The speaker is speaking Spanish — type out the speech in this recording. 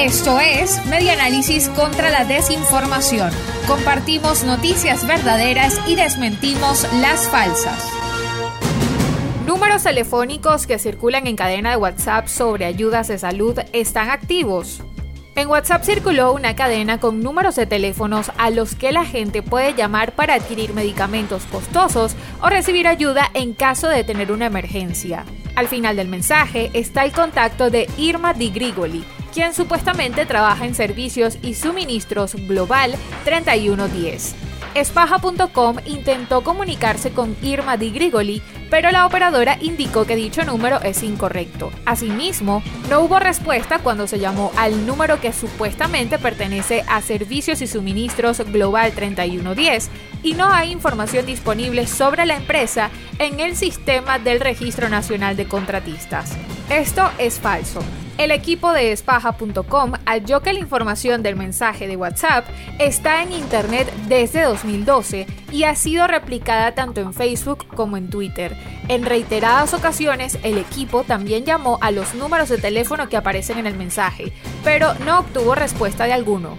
Esto es Media Análisis contra la Desinformación. Compartimos noticias verdaderas y desmentimos las falsas. Números telefónicos que circulan en cadena de WhatsApp sobre ayudas de salud están activos. En WhatsApp circuló una cadena con números de teléfonos a los que la gente puede llamar para adquirir medicamentos costosos o recibir ayuda en caso de tener una emergencia. Al final del mensaje está el contacto de Irma Di Grigoli, quien supuestamente trabaja en servicios y suministros Global 3110. Espaja.com intentó comunicarse con Irma Di Grigoli, pero la operadora indicó que dicho número es incorrecto. Asimismo, no hubo respuesta cuando se llamó al número que supuestamente pertenece a Servicios y Suministros Global 3110 y no hay información disponible sobre la empresa en el sistema del Registro Nacional de Contratistas. Esto es falso. El equipo de espaja.com halló que la información del mensaje de WhatsApp está en Internet desde 2012 y ha sido replicada tanto en Facebook como en Twitter. En reiteradas ocasiones, el equipo también llamó a los números de teléfono que aparecen en el mensaje, pero no obtuvo respuesta de alguno.